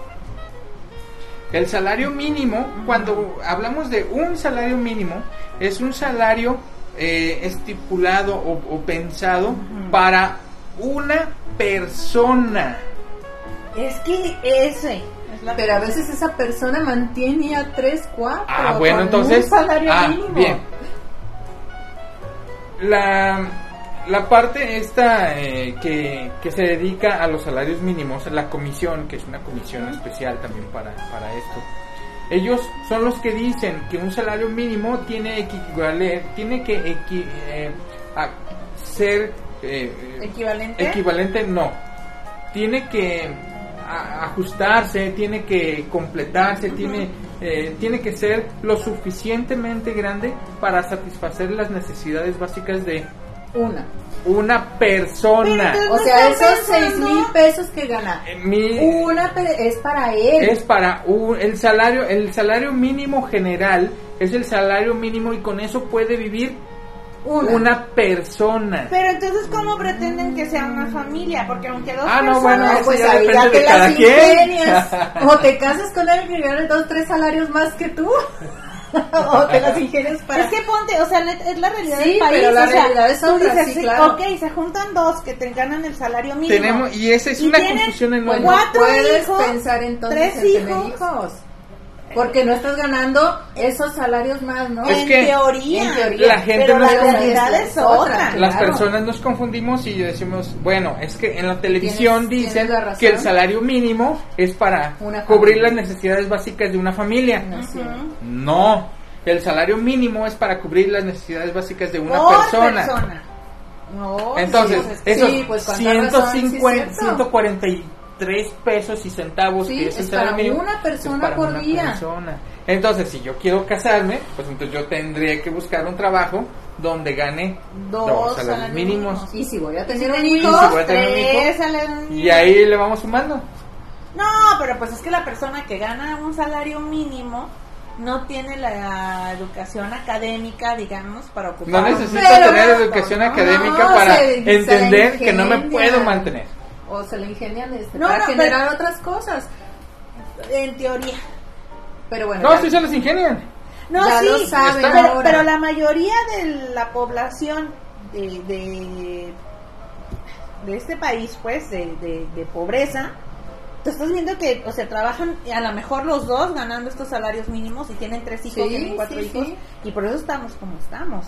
El salario mínimo, cuando hablamos de un salario mínimo, es un salario eh, estipulado o, o pensado para una persona. Es que ese. Pero a veces esa persona mantiene a tres, cuatro. Ah, bueno, con entonces. Un salario ah, mínimo. bien. La, la parte esta eh, que, que se dedica a los salarios mínimos, la comisión, que es una comisión especial también para, para esto. Ellos son los que dicen que un salario mínimo tiene, equivale- tiene que equi- eh, a- ser eh, equivalente. equivalente, no. Tiene que ajustarse, tiene que completarse, tiene, eh, tiene que ser lo suficientemente grande para satisfacer las necesidades básicas de Una. una persona. O sea, esos seis mil pesos que gana. Eh, mi- Una es para él. es para un- el salario, el salario mínimo general es el salario mínimo y con eso puede vivir Una. Una persona. Pero entonces, ¿cómo pretenden que sea una familia? Porque aunque dos Ah, no, personas... bueno, pues ya ahí depende ya te de cada las quien. ingenias. O te casas con él y ganas dos, tres salarios más que tú. o te las ingenias para... Es que ponte, o sea, es la realidad Sí, del país. pero la o sea, realidad es tú otra, dices, sí, claro. ok, se juntan dos que te ganan el salario mínimo. Tenemos, y esa es Y una confusión enorme. Bueno, cuatro puedes hijos, pensar entonces tres en tener hijos. Porque no estás ganando esos salarios más, ¿no? En, teoría, en, teoría, La gente pero nos la realidad es otra. Las personas nos confundimos y decimos, bueno, es que en la televisión dicen que el salario mínimo es para cubrir las necesidades básicas de una familia. No. El salario mínimo es para cubrir las necesidades básicas de una persona. persona. No, Entonces, pues, sí, esos sí, pues, 150, razón, sí, 140 y 3 pesos y centavos sí, que es, es el para una persona por día. Entonces, si yo quiero casarme, pues entonces yo tendría que buscar un trabajo donde gane dos, salarios mínimos. Y si voy a tener un hijo, y ahí le vamos sumando. No, pero pues es que la persona que gana un salario mínimo no tiene la educación académica, digamos, para ocupar. No necesito tener educación académica para entender que no me puedo mantener o se le ingenian este, No, para no, generar pero- otras cosas. En teoría. Pero bueno, No, ya- sí se los ingenian. No, Ya sí, lo saben pero, ahora. pero la mayoría de la población de, de, de este país, pues, de, de, de pobreza, tú estás viendo que, o sea, trabajan a lo mejor los dos ganando estos salarios mínimos y tienen tres hijos, Sí, tienen cuatro sí, hijos, sí. y por eso estamos como estamos.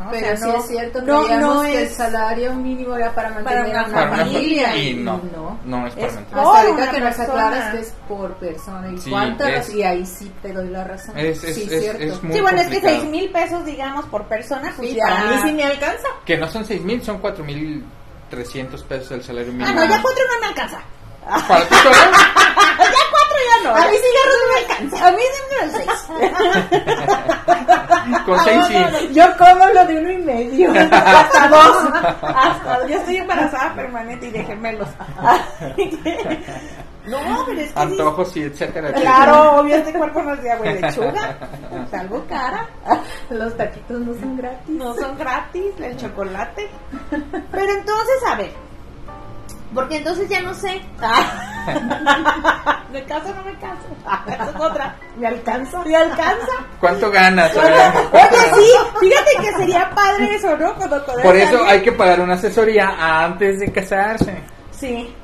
¿No? O pero sea, sí no- es cierto, no, no que el es salario mínimo era para mantener una a una Para una familia. familia. Y no, no. no es para Es mantener. por Hasta ahorita que nos aclaras que es por persona. ¿Y Sí, cuántas? es- y ahí sí te doy la razón. Es- es- sí, es- cierto. es muy Sí, bueno, es que complicado. seis mil pesos, digamos, por persona, pues Sí, ya... para mí sí me alcanza. Que no son 6 mil, son 4 mil 300 pesos el salario mínimo. Ah, no, ya cuatro no me alcanza. ¿Para ti solo? ya no. A mí cigarros no me alcanza. A mí sí me seis. Con 6 sí. Yo como lo de uno y medio. Hasta dos. Hasta, yo estoy embarazada permanente y de gemelos. No, pero es que sí. Antojos y etcétera. etcétera. Claro, obvio, este cuerpo no es de agua y lechuga. Salgo cara. Los taquitos no son gratis. No son gratis, el chocolate. Pero entonces, a ver. Porque entonces ya no sé. ¿Me caso o no me caso? Esa es otra. ¿Me alcanza? ¿Me alcanza? ¿Cuánto ganas? Oye, sí, fíjate que sería padre eso, ¿no? Cuando Por eso salir. hay que pagar una asesoría antes de casarse. Sí.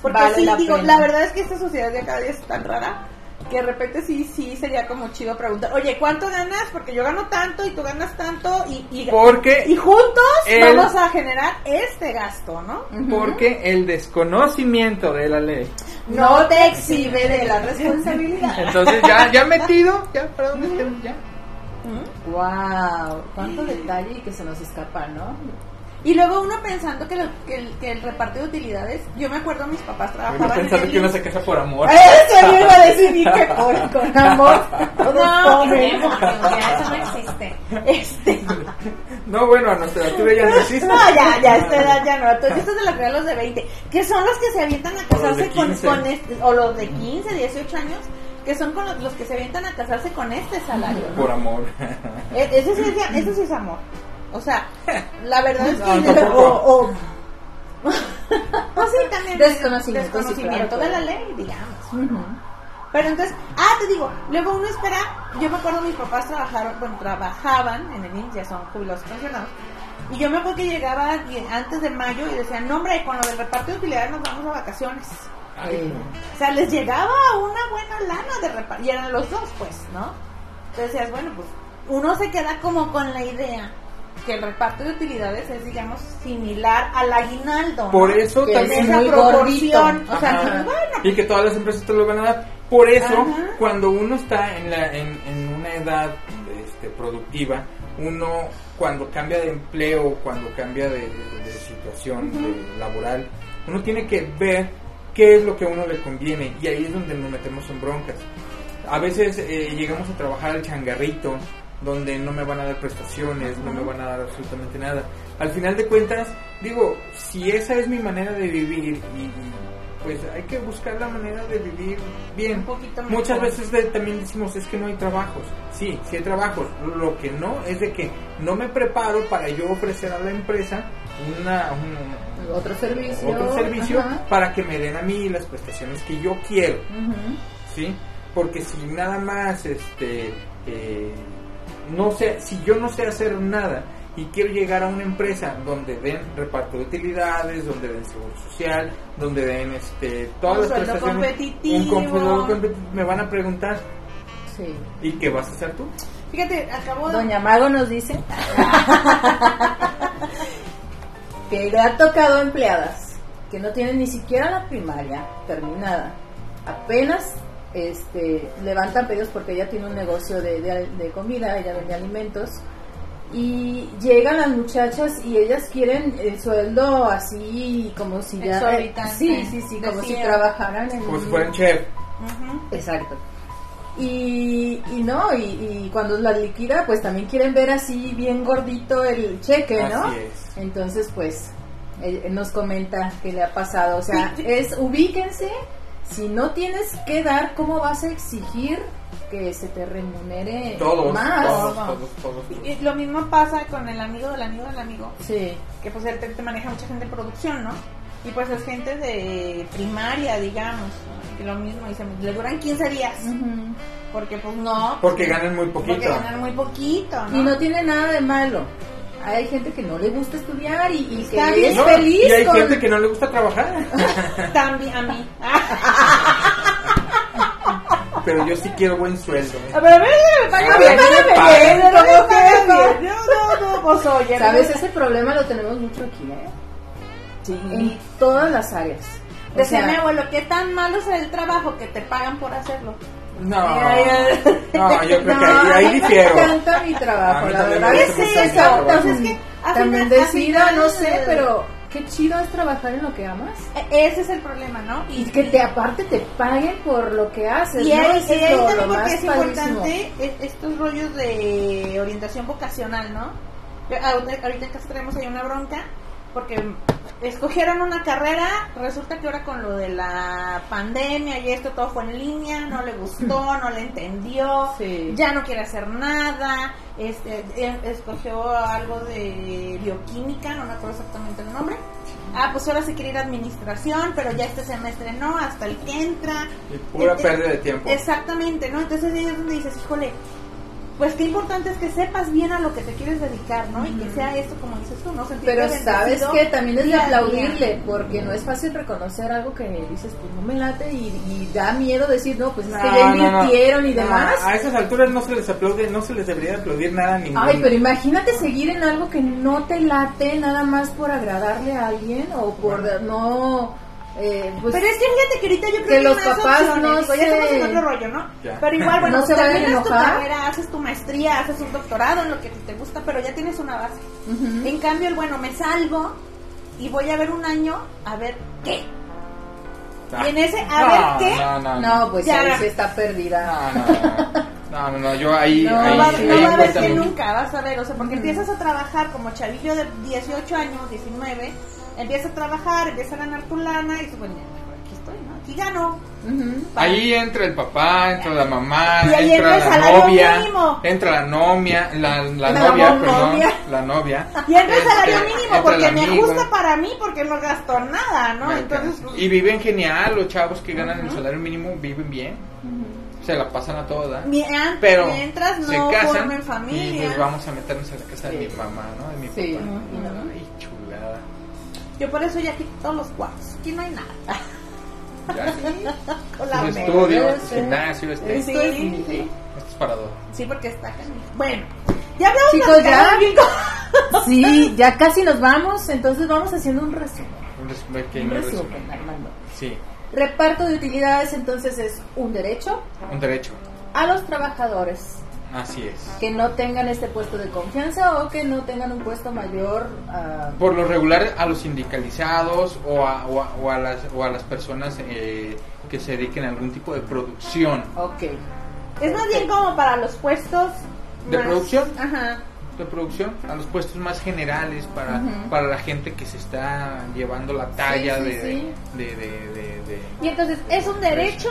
Porque Vale sí, la digo, pena. la verdad es que esta sociedad de cada día es tan rara que de repente sí, sí sería como chido preguntar, oye, ¿cuánto ganas? Porque yo gano tanto y tú ganas tanto y, y, Porque- y juntos el- vamos a generar este gasto, ¿no? Porque el desconocimiento de la ley. No te exhibe de la responsabilidad. Entonces ya, ya metido, ya para dónde estemos ya. Wow, cuánto detalle y que se nos escapa, ¿no? Y luego uno pensando que, lo- que el, que el reparto de utilidades, yo me acuerdo mis papás Uno trabajaban en pensando el que uno se casa por amor. Eso yo iba a decir y que con, con amor No, no, eso no existe. Este, No, bueno, a nuestra altura ya no existe. No, ya, ya, a esta edad ya no. Entonces, estos de los regalos de 20, que son los que se avientan a los casarse con, 15. con este, o los de 15, 18 años, que son con los, los que se avientan a casarse con este salario. ¿no? Por amor. E- Ese sí, es, ese sí es amor. O sea, la verdad es que. No, o, o- pues sí, también. Desconocimiento, sí, desconocimiento claro, de la ley, digamos. Pero entonces, ah, te digo, luego uno espera, yo me acuerdo mis papás trabajaron, bueno, trabajaban en el IMSS, ya son jubilados pensionados, y yo me acuerdo que llegaba antes de mayo y decían, no hombre, con lo del reparto de utilidades nos vamos a vacaciones. Eh, O sea, les llegaba una buena lana de reparto, y eran los dos, pues, ¿no? Entonces decías, bueno, pues uno se queda como con la idea que el reparto de utilidades es, digamos, similar al aguinaldo. ¿no? Por eso Que también. esa muy proporción. O sea, bueno, y que todas las empresas te lo van a dar. Por eso, Ajá. cuando uno está en, la, en, en una edad este, productiva, uno cuando cambia de empleo, cuando cambia de, de situación de laboral, uno tiene que ver qué es lo que a uno le conviene y ahí es donde nos metemos en broncas. A veces eh, llegamos a trabajar al changarrito, donde no me van a dar prestaciones, no me van a dar absolutamente nada. Al final de cuentas, digo, si esa es mi manera de vivir y, pues hay que buscar la manera de vivir bien. Un poquito mejor. Muchas veces de- también decimos es que no hay trabajos. Sí, sí hay trabajos. Lo que no es de que no me preparo para yo ofrecer a la empresa una, un- Otro servicio. otro servicio Ajá. para que me den a mí las prestaciones que yo quiero. ¿sí? Porque si nada más, este, eh, no sé, si yo no sé hacer nada y quiero llegar a una empresa donde den reparto de utilidades, donde den seguro social, donde den, este, todas Un las competitivo. un competitivo, me van a preguntar, Sí. ¿y qué vas a hacer tú? Fíjate, acabo de... Doña Mago nos dice que le ha tocado empleadas que no tienen ni siquiera la primaria terminada. Apenas este, levantan pedidos porque ella tiene un negocio de, de- de comida, ella vende alimentos. Y llegan las muchachas y ellas quieren el sueldo así como si ya... Sí, sí, sí, como si trabajaran en Como si fueran chef. Exacto. Y, y no, y, y cuando la liquida, pues también quieren ver así bien gordito el cheque, ¿no? Así es. Entonces, pues, él, él nos comenta que le ha pasado. O sea, es ubíquense, si no tienes que dar, ¿cómo vas a exigir que se te remunere Todos, más? todos, todos, todos. Y y lo mismo pasa con el amigo del amigo del amigo, Sí, que pues él te, te maneja mucha gente de producción, ¿no? Y pues es gente de primaria, digamos, que lo mismo, dice, le duran 15 días, porque pues no. Porque ganan muy poquito. Porque ganan muy poquito, ¿no? y no tiene nada de malo. Hay gente que no le gusta estudiar y, y que Está bien. es No, feliz y hay con... gente que no le gusta trabajar, También a mí. pero yo sí quiero buen sueldo. ¿eh? A ver, a ver, págame A bien, ver, págame bien. No, no, no, pues oye. ¿Sabes? Ese problema lo tenemos mucho aquí, ¿eh? Sí. En todas las áreas. O Decía sea, mi abuelo, ¿qué tan malo es el trabajo que te pagan por hacerlo? No, no, yo creo que ahí, a ahí mí difiero. me encanta mi trabajo, la también verdad. gusta es mucho mi eso, trabajo. tan, Es que bendecida, al no sé, pero qué chido es trabajar en lo que amas. E- Ese es el problema, ¿no? Y que te aparte te paguen por lo que haces, Y ¿no? ahí, y es ahí lo, lo también más porque es padrísimo. importante e- estos rollos de orientación vocacional, ¿no? Ahorita en casa tenemos ahí una bronca porque escogieron una carrera, resulta que ahora con lo de la pandemia y esto todo fue en línea, no le gustó, no le entendió, Sí. ya no quiere hacer nada, este, escogió algo de bioquímica, no me acuerdo exactamente el nombre. Ah, pues ahora se quiere ir a administración, pero ya este semestre no, hasta el que entra. Y pura pérdida de tiempo. Exactamente, ¿no? Entonces ahí es donde dices, híjole, pues qué importante es que sepas bien a lo que te quieres dedicar, ¿no? Y que sea esto, como dices tú, ¿no? Sentirte Pero sabes que también es de aplaudirle, porque no es fácil reconocer algo que dices, pues no me late y, y da miedo decir, no, pues es que ya No, no, no. invirtieron y No, demás. A esas alturas no se les aplaude, no se les debería aplaudir nada ninguno. Ay, pero imagínate seguir en algo que no te late nada más por agradarle a alguien o por no... eh, pues, Pero es que fíjate que ahorita yo creo que que, los hay más papás opciones, no digo, ya estamos en otro rollo, ¿no? Ya. Pero igual, bueno, No se terminas tu carrera, haces tu maestría, haces un doctorado en lo que te gusta, pero ya tienes una base. Ujú. En cambio, el bueno, me salgo y voy a ver un año a ver qué. Ah. Y en ese, a No, ver qué, No, no, no. No, pues Ya. ahí sí está perdida. No, no, no, no, no, yo ahí, No, ahí, no va, ahí no va a haber que nunca, vas a ver, o sea, porque Ujú. empiezas a trabajar como chavillo de 18 años, 19, empiezas a trabajar, empiezas a ganar tu lana y dices, bueno, ya, aquí estoy, ¿no? Aquí gano. Ujú. Ahí entra el papá, entra la mamá, entra entra el la salario novia, mínimo. entra la novia, la, la, La novia, novia. perdón, la novia. Y entra el salario mínimo porque me ajusta para mí porque no gasto nada, ¿no? Entonces, alcanza. y viven genial, los chavos que ganan el salario mínimo viven bien, se la pasan a toda. mien- Pero mientras se no casan formen y familia. pues vamos a meternos a la casa de Sí. mi mamá, ¿no? De mi Sí. papá. Ay, chulada. Yo por eso ya quito todos los cuartos. Aquí no hay nada. Ya, Con la estudio, Sí. gimnasio, este. Sí, Esto es sí. mi- Esto es para dos. Sí, porque está acá. Bueno, ya hablamos Chicos, ya. Sí, ya casi nos vamos, entonces vamos haciendo un resumen. Un resumen, resumen. Armando. Sí, Reparto de utilidades entonces es un derecho un derecho. a los trabajadores Así es. que no tengan este puesto de confianza o que no tengan un puesto mayor a... Por lo regular a los sindicalizados o a, o a, o a las, o a las personas eh, que se dediquen a algún tipo de producción. Ok. Es más bien como para los puestos ¿De más- producción? Ajá. de producción a los puestos más generales para, para la gente que se está llevando la talla sí, de, sí. de, de, de- de- Y entonces es un derecho,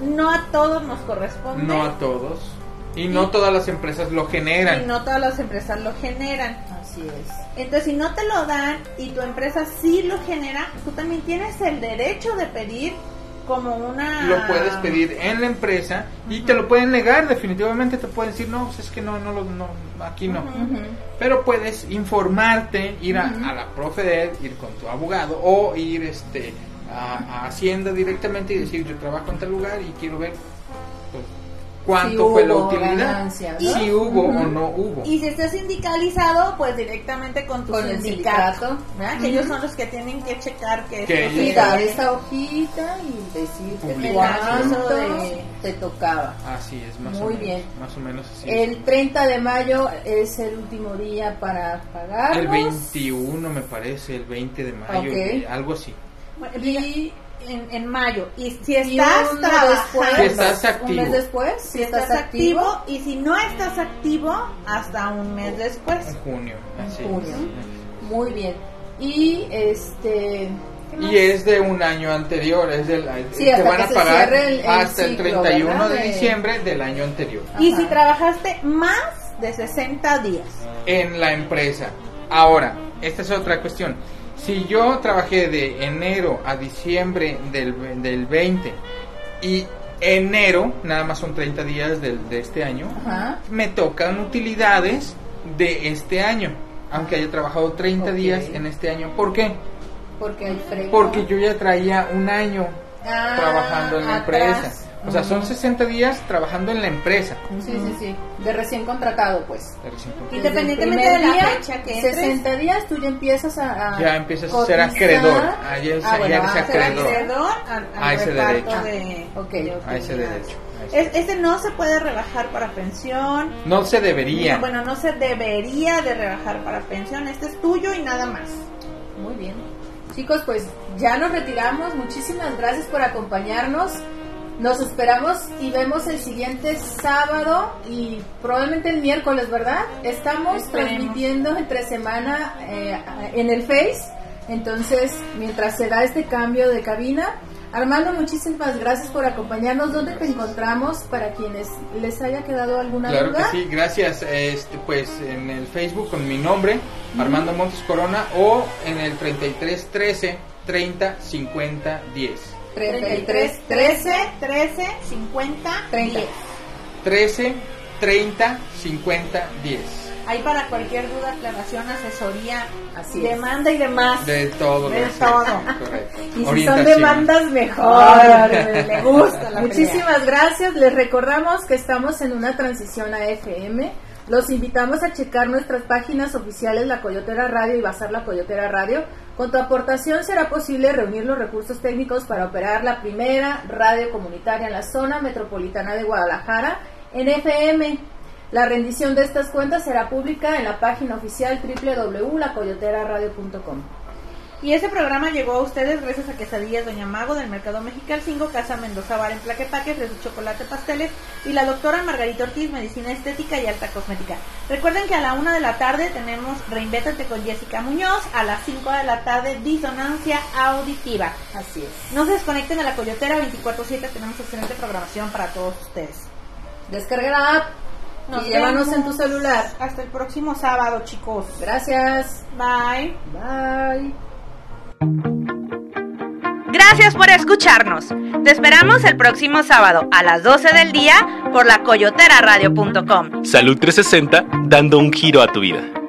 no a todos nos corresponde. no a todos y no todas las empresas lo generan. Y no todas las empresas lo generan. Así es. Entonces, si no te lo dan y tu empresa sí lo genera, tú también tienes el derecho de pedir como una... lo puedes pedir en la empresa y te lo pueden negar definitivamente te pueden decir no pues es que no no lo no aquí no pero puedes informarte ir a, a la Profedet ir con tu abogado o ir este a, a Hacienda directamente y decir yo trabajo en tal lugar y quiero ver cuánto Si fue la hubo utilidad ganancia, ¿no? si hubo o no hubo Y si estás sindicalizado, pues directamente con tu Con el sindicato. Que ellos son los que tienen que checar que, Que sea- dar esa hojita y decirte cuánto De- te tocaba. así es más Muy o menos bien. más o menos así El 30 de mayo es el último día para pagarlos. el 21 me pareo el 20 de mayo Ok. algo así Bueno, Y, en, en mayo. Y si y estás trabajando, después, Si estás un activo. mes después, si estás activo, y si no estás activo, hasta un mes después. en junio así junio. es. Muy bien. Y este Y es de un año anterior, es del, Sí, te van a pagar el- el hasta el ciclo, 31 ¿verdad? de diciembre del año anterior Y Ajá. si trabajaste más de 60 días. en la empresa. Ahora, esta es otra cuestión. Si yo trabajé de enero a diciembre del, del 20 y enero, nada más son 30 días del- de este año, Ajá. me tocan utilidades de este año, aunque haya trabajado 30 Ok. días en este año. ¿Por qué? Porque hay. Porque yo ya traía un año Ah, trabajando en la atrás. empresa. O sea, son 60 días trabajando en la empresa. Sí, sí, sí. De recién contratado, pues. De recién contratado. Independientemente de la primer fecha que día, entres. 60 días tú ya empiezas a, a Ya empiezas a ser acreedor. Ah, ya es- Ah, bueno, ya eres a ser acreedor. acreedor al, al A ese reparto derecho. de, Ok. de A ese derecho. a ese Es- Este no se puede rebajar para pensión. No se debería. Bueno, no se debería de rebajar para pensión. Este es tuyo y nada más. Muy bien. Chicos, pues ya nos retiramos. Muchísimas gracias por acompañarnos. Nos esperamos y vemos el siguiente sábado y probablemente el miércoles, ¿verdad? Estamos Esperemos. transmitiendo entre semana eh, en el Face. Entonces, mientras se da este cambio de cabina, Armando, muchísimas gracias por acompañarnos. ¿Dónde te encontramos para quienes les haya quedado alguna Claro que duda? sí, gracias. Este, pues en el Facebook con mi nombre, Armando Montes Corona, o en el 33 13 30 50 10. 33 13, 13, 50, 30. 10. 13 30 50 10. Ahí para cualquier duda, aclaración, asesoría, Así es. demanda y demás. De todo. De todo. Y si son demandas, mejor. Le gusta la Muchísimas gracias. Les recordamos que estamos en una transición a FM. Los invitamos a checar nuestras páginas oficiales La Coyotera Radio y Bazar La Coyotera Radio. Con tu aportación será posible reunir los recursos técnicos para operar la primera radio comunitaria en la zona metropolitana de Guadalajara en FM. La rendición de estas cuentas será pública en la página oficial www.lacoyoteraradio.com. Y este programa llegó a ustedes gracias a Quesadillas Doña Mago del Mercado Mexicano 5, Casa Mendoza Bar en Plaquepaques, de chocolate pasteles y la doctora Margarita Ortiz, Medicina Estética y Alta Cosmética. Recuerden que a la una de la tarde tenemos Reinvéntate con Jessica Muñoz, a las 5 de la tarde Disonancia Auditiva. Así es. No se desconecten a la Coyotera 24-7, tenemos excelente programación para todos ustedes. Descarga la app Nos y llévanos en tu celular. Hasta el próximo sábado, chicos. Gracias. Bye. Bye. Gracias por escucharnos. Te esperamos el próximo sábado a las 12 del día por la coyoteraradio.com. Salud 360, dando un giro a tu vida.